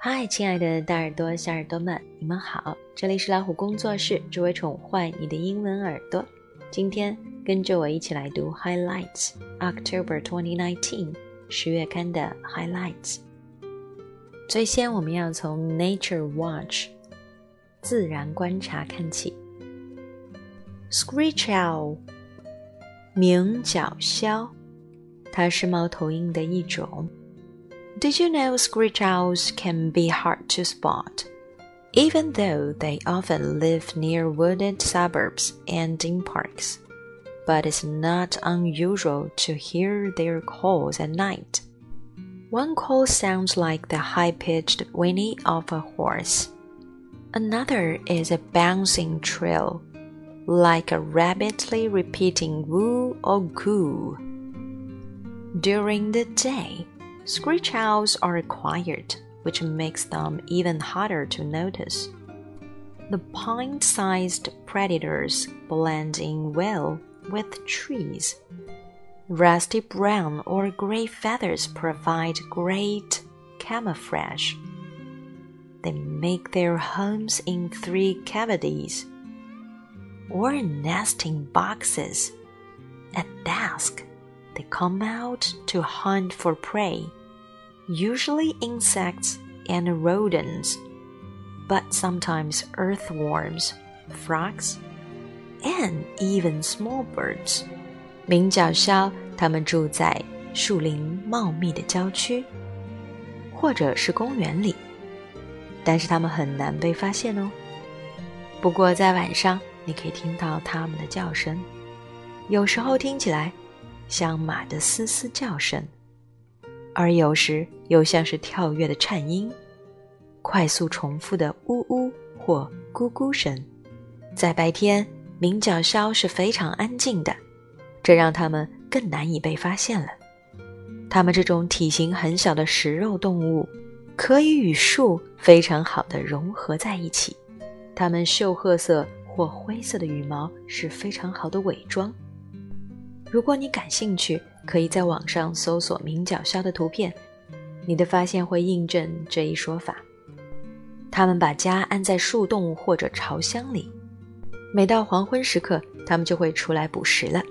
嗨，亲爱的大耳朵、小耳朵们，你们好！这里是老虎工作室，只为宠坏你的英文耳朵。今天跟着我一起来读 Highlights October 2019十月刊的 Highlights。最先我们要从 Nature Watch 自然观察看起。Screech owl 鸣角鸮，它是猫头鹰的一种。Did you know screech owls can be hard to spot? even though they often live near wooded suburbs and in parks. But it's not unusual to hear their calls at night. One call sounds like the high pitched whinny of a horse. Another is a bouncing trill, like a rapidly repeating woo or coo. During the day, screech owls are quiet which makes them even harder to notice. The pint sized predators blend in well with trees. Rusty brown or gray feathers provide great camouflage. They make their homes in three cavities or nesting boxes. At dusk, they come out to hunt for prey usually insects and rodents, but sometimes earthworms, frogs, and even small birds. 鸣角鸮它们住在树林茂密的郊区，或者是公园里，但是它们很难被发现哦。不过在晚上，你可以听到它们的叫声，有时候听起来像马的嘶嘶叫声。而有时又像是跳跃的颤音，快速重复的呜呜或咕咕声。在白天，鸣角枭是非常安静的，这让它们更难以被发现了。它们这种体型很小的食肉动物，可以与树非常好的融合在一起。它们锈褐色或灰色的羽毛是非常好的伪装。如果你感兴趣，可以在网上搜索鸣角枭的图片，你的发现会印证这一说法。他们把家安在树洞或者巢箱里，每到黄昏时刻，它们就会出来捕食了。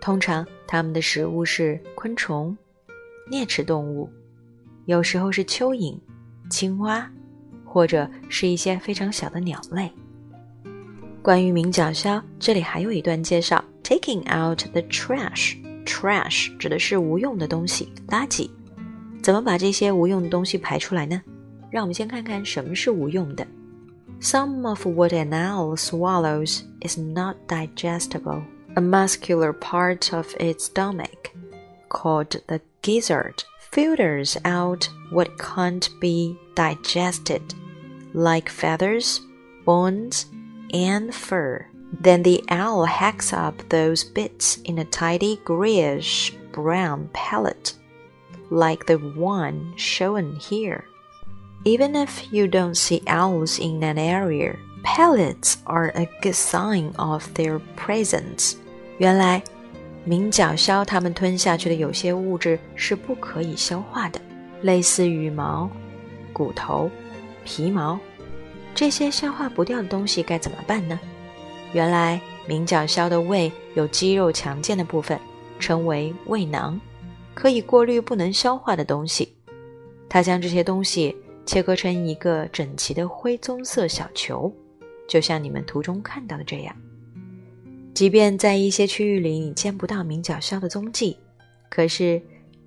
通常，它们的食物是昆虫、啮齿动物，有时候是蚯蚓、青蛙，或者是一些非常小的鸟类。关于鸣角鸮，这里还有一段介绍：taking out the trash。Trash 指的是无用的东西，垃圾。怎么把这些无用的东西排出来呢？让我们先看看什么是无用的。Some of what an owl swallows is not digestible. A muscular part of its stomach, called the gizzard, filters out what can't be digested, like feathers, bones, and fur. Then the owl hacks up those bits in a tidy grayish brown pellet, Like the one shown here. Even if you don't see owls in an area, pellets are a good sign of their presence. 原来，鸣角鸮它们吞下去的有些物质是不可以消化的，类似羽毛、骨头、皮毛，这些消化不掉的东西该怎么办呢？原来鸣角鸮的胃有肌肉强健的部分，称为胃囊，可以过滤不能消化的东西。它将这些东西切割成一个整齐的灰棕色小球，就像你们图中看到的这样。即便在一些区域里你见不到明角枭的踪迹，可是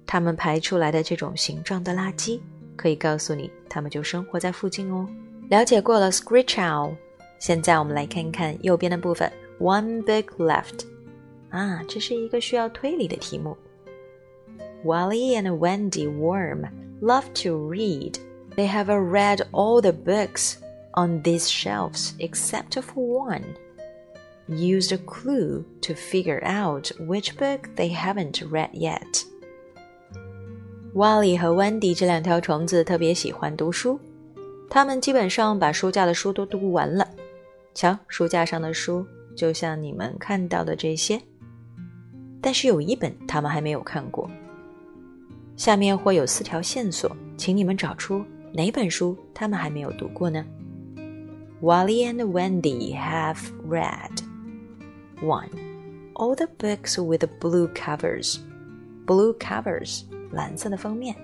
它们排出来的这种形状的垃圾，可以告诉你它们就生活在附近哦。了解过了，screech owl。现在我们来看一看右边的部分，One Big left，啊，这是一个需要推理的题目。Wally and Wendy Worm love to read. They have read all the books on these shelves except for one. Use a clue to figure out which book they haven't read yet. Wally 和 Wendy 这两条虫子特别喜欢读书，他们基本上把书架的书都读完了。瞧，书架上的书就像你们看到的这些，但是有一本他们还没有看过。 下面会有四条线索，请你们找出哪本书他们还没有读过呢？Wally and Wendy have read one all the books with blue covers. Blue covers，蓝色的封面。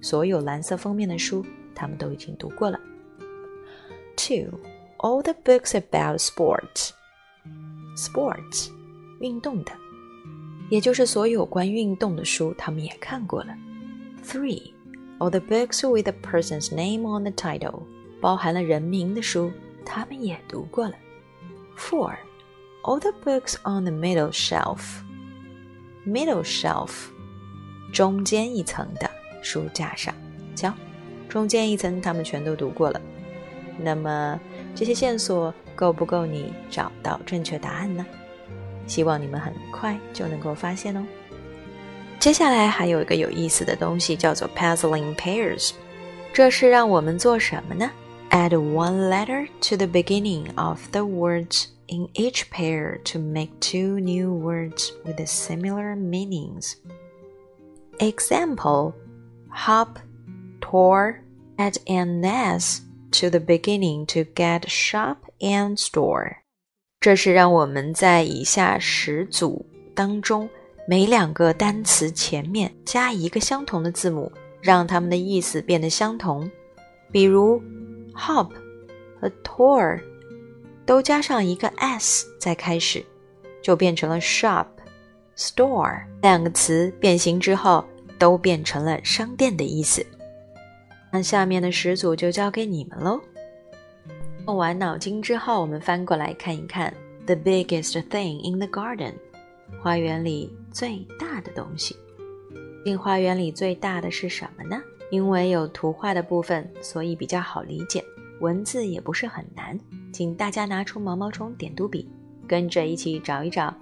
所有蓝色封面的书，他们都已经读过了。Two all the books about sports. Sports，运动的，也就是所有关运动的书，他们也看过了。Three all the books with a person's name on the title，包含了人名的书，他们也读过了。Four, all the books on the middle shelf. Middle shelf，中间一层的书架上，瞧，中间一层他们全都读过了。那么这些线索够不够你找到正确答案呢？希望你们很快就能够发现哦。接下来还有一个有意思的东西，叫做 puzzling pairs。这是让我们做什么呢？Add one letter to the beginning of the words in each pair to make two new words with similar meanings. Example: hop, tore, add an s to the beginning to get shop and store。 这是让我们在以下十组当中。每两个单词前面加一个相同的字母，让它们的意思变得相同。比如，hop 和 tour 都加上一个 s 在开始，就变成了 shop、store 两个词变形之后都变成了商店的意思。那下面的十组就交给你们喽。动完脑筋之后，我们翻过来看一看：The biggest thing in the garden。花园里最大的东西，进花园里最大的是什么呢？因为有图画的部分，所以比较好理解，文字也不是很难。请大家拿出毛毛虫点读笔，跟着一起找一找。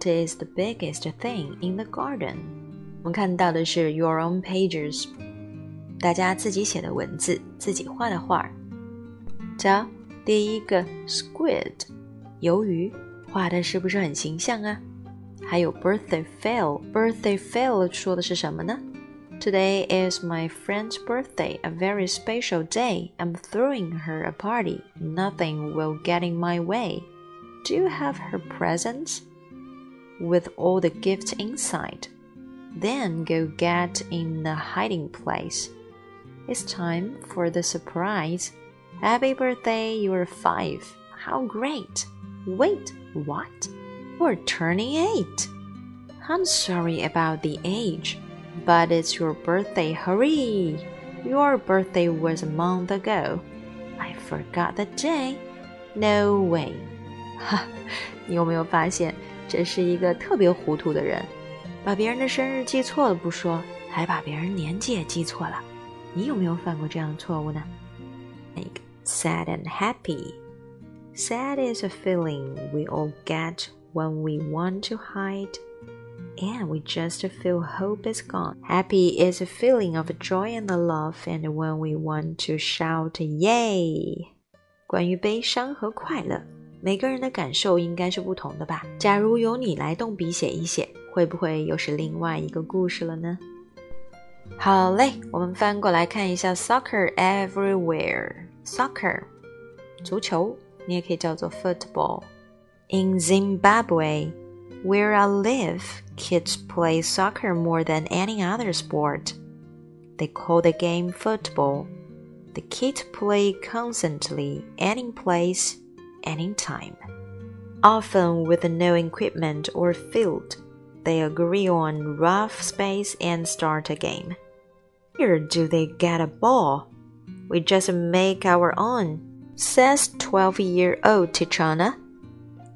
t i s the biggest thing in the garden。我们看到的是 your own pages，大家自己写的文字，自己画的画。瞧，第一个 squid，鱿鱼，画的是不是很形象啊？还有 birthday fail，birthday fail 说的是什么呢？Today is my friend's birthday, a very special day. I'm throwing her a party. Nothing will get in my way. Do you have her presents? With all the gifts inside. Then go get in the hiding place. It's time for the surprise. Happy birthday, you're five. How great! Wait, what? You're turning eight. I'm sorry about the age, but it's your birthday. Hurry! Your birthday was a month ago. I forgot the day. No way. 哈，你有没有发现，这是一个特别糊涂的人，把别人的生日记错了不说，还把别人年纪也记错了。你有没有犯过这样的错误呢？Like sad and happy. Sad is a feeling we all get when we want to hide and we just feel hope is gone. Happy is a feeling of joy and love, and when we want to shout yay. 关于悲伤和快乐，每个人的感受应该是不同的吧？假如由你来动笔写一写，会不会又是另外一个故事了呢？好嘞，我们翻过来看一下 soccer everywhere。 soccer，足球，你也可以叫做 football。in Zimbabwe, where I live, kids play soccer more than any other sport. They call the game football. The kids play constantly, any place, any time. Often with no equipment or field, they agree on rough space and start a game. Here do they get a ball? We just make our own, says 12 year old Tichana.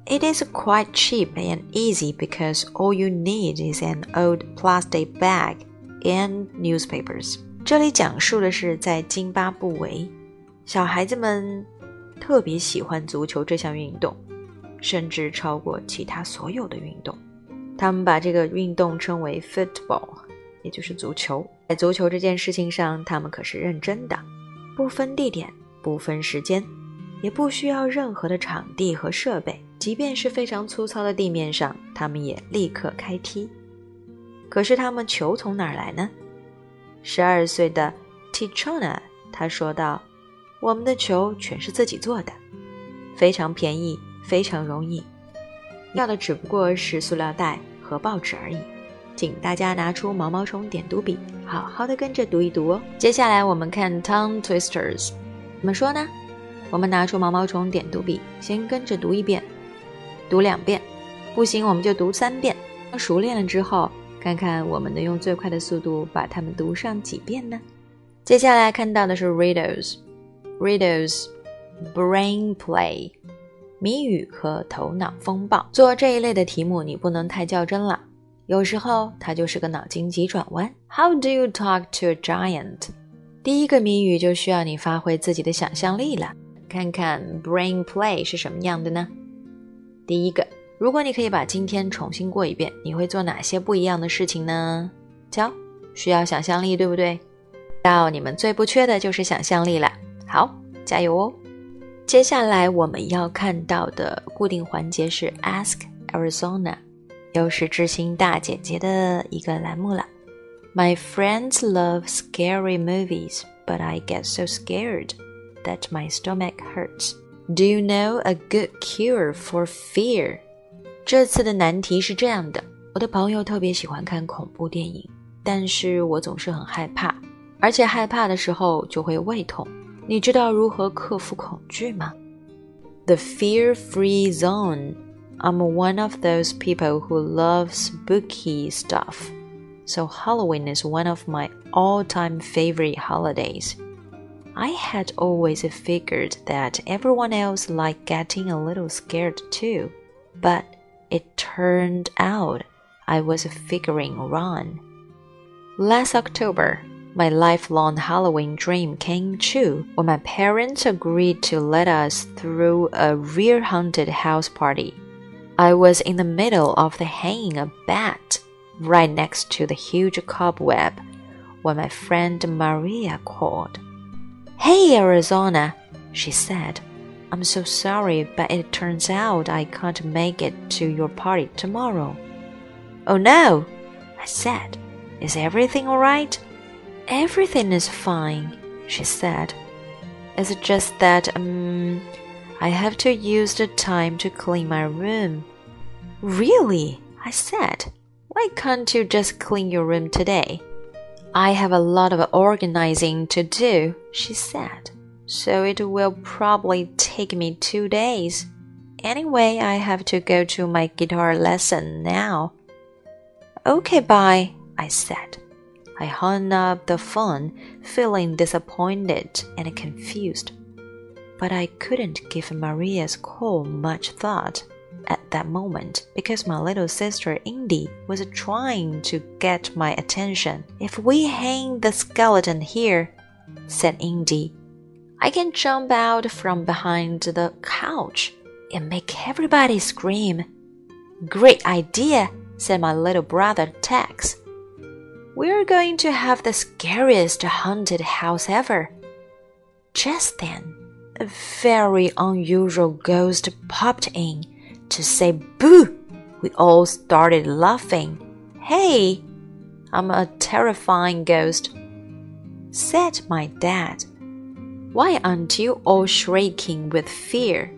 It is quite cheap and easy because all you need is an old plastic bag and newspapers. 这里讲述的是在津巴布韦，小孩子们特别喜欢足球这项运动，甚至超过其他所有的运动。他们把这个运动称为 football，也就是足球。在足球这件事情上，他们可是认真的， 不分地点，不分时间，也不需要任何的场地和设备。即便是非常粗糙的地面上，他们也立刻开踢。可是他们球从哪儿来呢？十二岁的 Tichona 他说道：“我们的球全是自己做的，非常便宜，非常容易，要的只不过是塑料袋和报纸而已。”请大家拿出毛毛虫点读笔，好好的跟着读一读哦。接下来我们看 tongue twisters，怎么说呢？我们拿出毛毛虫点读笔，先跟着读一遍，读两遍，不行我们就读三遍。熟练了之后，看看我们能用最快的速度把它们读上几遍呢？接下来看到的是 riddles，riddles，brain play，谜语和头脑风暴。做这一类的题目，你不能太较真了，有时候它就是个脑筋急转弯。How do you talk to a giant？第一个谜语就需要你发挥自己的想象力了。看看 brain play 是什么样的呢？第一个，如果你可以把今天重新过一遍，你会做哪些不一样的事情呢？瞧，需要想象力，对不对？到你们最不缺的就是想象力了。好，加油哦！接下来我们要看到的固定环节是 Ask Arizona，又是知心大姐姐的一个栏目了。My friends love scary movies, but I get so scared. that my stomach hurts. Do you know a good cure for fear? 这次的难题是这样的：我的朋友特别喜欢看恐怖电影，但是我总是很害怕，而且害怕的时候就会胃痛。你知道如何克服恐惧吗？The fear-free zone. I'm one of those people who love spooky stuff. So Halloween is one of my all-time favorite holidays. I had always figured that everyone else liked getting a little scared too, but it turned out I was figuring wrong. Last October, my lifelong Halloween dream came true when my parents agreed to let us throw a real haunted house party. I was in the middle of the hanging a bat right next to the huge cobweb when my friend Maria called. Hey, Arizona, she said. I'm so sorry, but it turns out I can't make it to your party tomorrow. Oh no, I said. Is everything all right? Everything is fine, she said. It's just that, um, I have to use the time to clean my room. Really? I said. Why can't you just clean your room today? I have a lot of organizing to do, she said, so it will probably take me two days. Anyway, I have to go to my guitar lesson now. Okay, bye, I said. I hung up the phone, feeling disappointed and confused. But I couldn't give Maria's call much thought at that moment because my little sister Indy was trying to get my attention. If we hang the skeleton here, said Indy, I can jump out from behind the couch and make everybody scream. Great idea, said my little brother Tex. We're going to have the scariest haunted house ever. Just then, a very unusual ghost popped in to say boo, we all started laughing. Hey, I'm a terrifying ghost, said my dad. Why aren't you all shrieking with fear?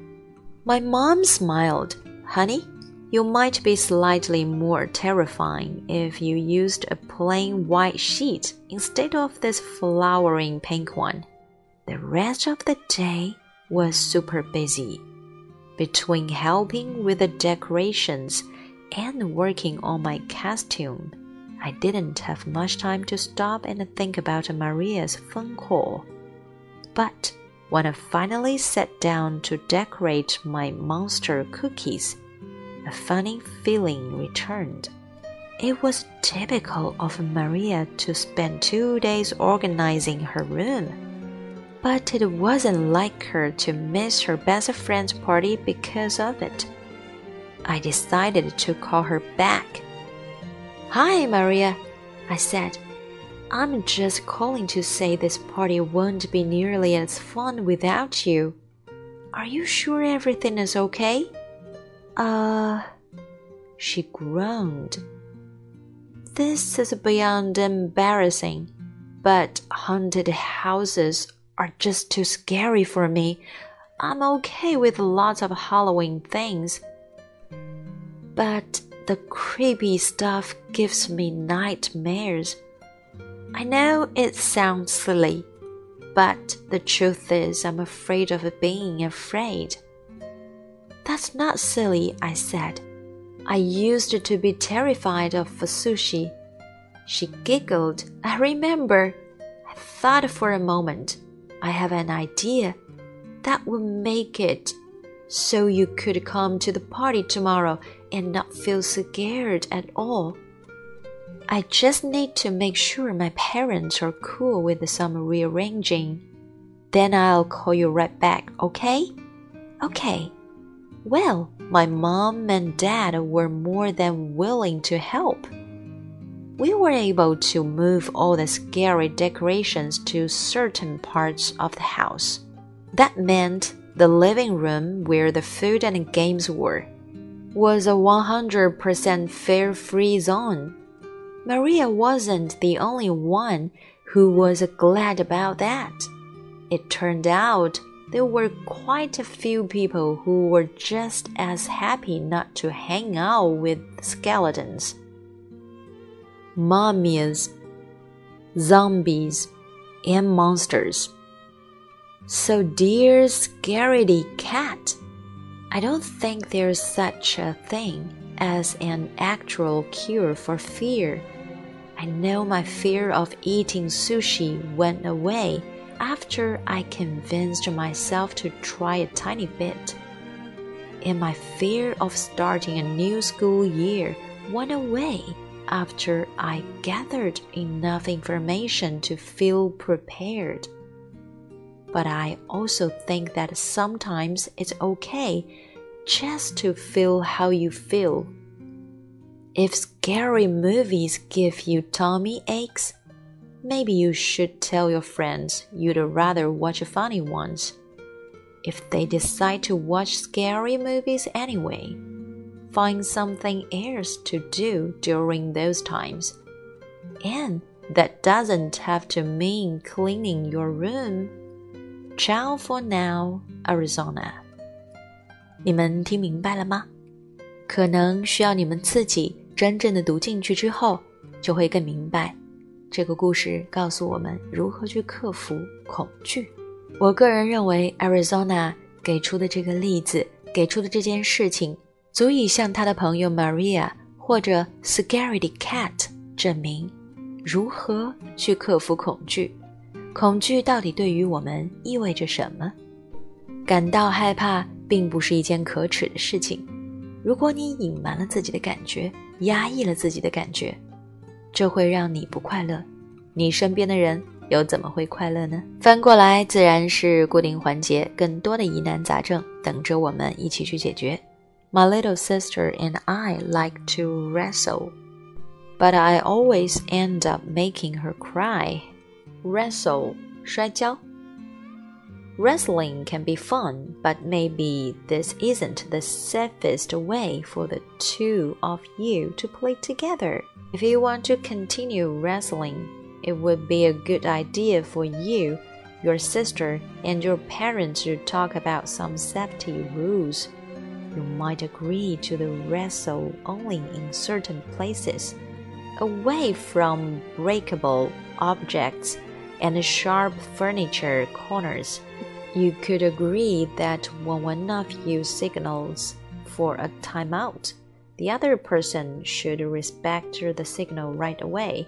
My mom smiled. Honey, you might be slightly more terrifying if you used a plain white sheet instead of this flowering pink one. The rest of the day was super busy. Between helping with the decorations and working on my costume, I didn't have much time to stop and think about Maria's phone call. But when I finally sat down to decorate my monster cookies, a funny feeling returned. It was typical of Maria to spend two days organizing her room but it wasn't like her to miss her best friend's party because of it. I decided to call her back. Hi, Maria, I said. I'm just calling to say this party won't be nearly as fun without you. Are you sure everything is okay? Uh, she groaned. This is beyond embarrassing, but haunted houses are just too scary for me. I'm okay with lots of Halloween things. But the creepy stuff gives me nightmares. I know it sounds silly, but the truth is, I'm afraid of being afraid. That's not silly, I said. I used to be terrified of sushi. She giggled. I remember. I thought for a moment. I have an idea that would make it so you could come to the party tomorrow and not feel scared at all. I just need to make sure my parents are cool with some rearranging. Then I'll call you right back, okay? Okay. Well, my mom and dad were more than willing to help. We were able to move all the scary decorations to certain parts of the house. That meant the living room where the food and games were was a 100% fear free zone. Maria wasn't the only one who was glad about that. It turned out there were quite a few people who were just as happy not to hang out with skeletons. Mummies, zombies, and monsters. So, dear scaredy cat, I don't think there's such a thing as an actual cure for fear. I know my fear of eating sushi went away after I convinced myself to try a tiny bit. And my fear of starting a new school year went away after I gathered enough information to feel prepared. But I also think that sometimes it's okay just to feel how you feel if scary movies give you tummy aches, maybe you should tell your friends you'd rather watch funny ones. If they decide to watch scary movies anyway, find something else to do during those times. And that doesn't have to mean cleaning your room. Ciao for now, Arizona. 你们听明白了吗？可能需要你们自己真正的读进去之后，就会更明白，这个故事告诉我们如何去克服恐惧。我个人认为，Arizona 给出的这个例子，给出的这件事情， 足以向他的朋友 Maria 或者 Scaredy Cat 证明如何去克服恐惧。恐惧到底对于我们意味着什么？感到害怕并不是一件可耻的事情。如果你隐瞒了自己的感觉，压抑了自己的感觉，这会让你不快乐。你身边的人又怎么会快乐呢？翻过来自然是固定环节，更多的疑难杂症等着我们一起去解决。My little sister and I like to wrestle, but I always end up making her cry. Wrestle，摔跤。Wrestling can be fun, but maybe this isn't the safest way for the two of you to play together. If you want to continue wrestling, it would be a good idea for you, your sister, and your parents to talk about some safety rules. You might agree to the wrestle only in certain places, away from breakable objects and sharp furniture corners. You could agree that when one of you signals for a timeout, the other person should respect the signal right away.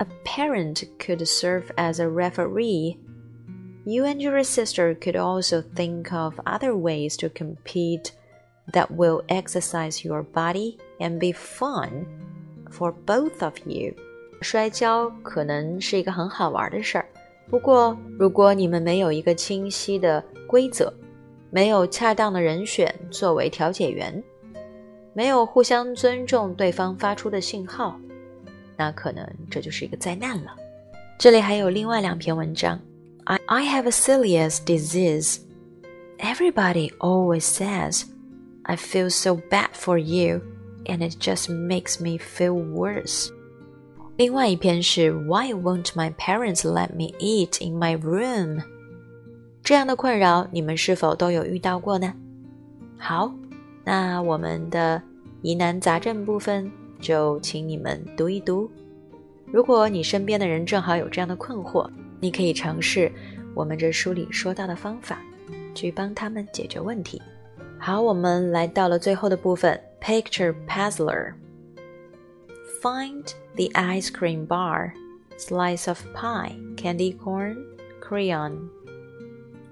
A parent could serve as a referee. You and your sister could also think of other ways to compete that will exercise your body and be fun for both of you. 摔跤可能是一个很好玩的事儿，不过如果你们没有一个清晰的规则，没有恰当的人选作为调解员，没有互相尊重对方发出的信号，那可能这就是一个灾难了。这里还有另外两篇文章。I I have a celiac disease. Everybody always says I feel so bad for you, and it just makes me feel worse. 另外一篇是 Why won't my parents let me eat in my room？这样的困扰你们是否都有遇到过呢？好，那我们的疑难杂症部分就请你们读一读。如果你身边的人正好有这样的困惑， 你可以尝试我们这书里说到的方法，去帮他们解决问题。好，我们来到了最后的部分，Picture Puzzler。Find the ice cream bar, slice of pie, candy corn, crayon,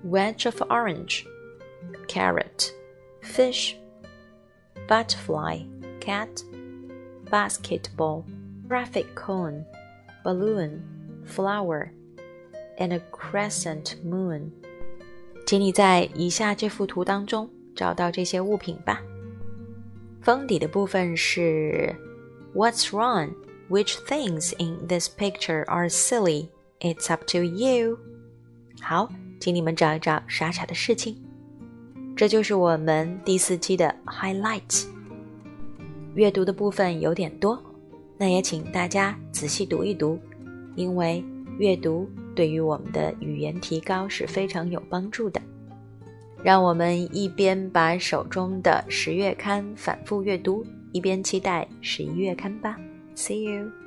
wedge of orange, carrot, fish, butterfly, cat, basketball, traffic cone, balloon, flower, And a crescent moon。请你在以下这幅图当中找到这些物品吧。封底的部分是 What's wrong? Which things in this picture are silly? It's up to you. 好，请你们找一找傻傻的事情。这就是我们第四期的 Highlights。阅读的部分有点多，那也请大家仔细读一读，因为阅读对于我们的语言提高是非常有帮助的。让我们一边把手中的十月刊反复阅读，一边期待十一月刊吧。See you.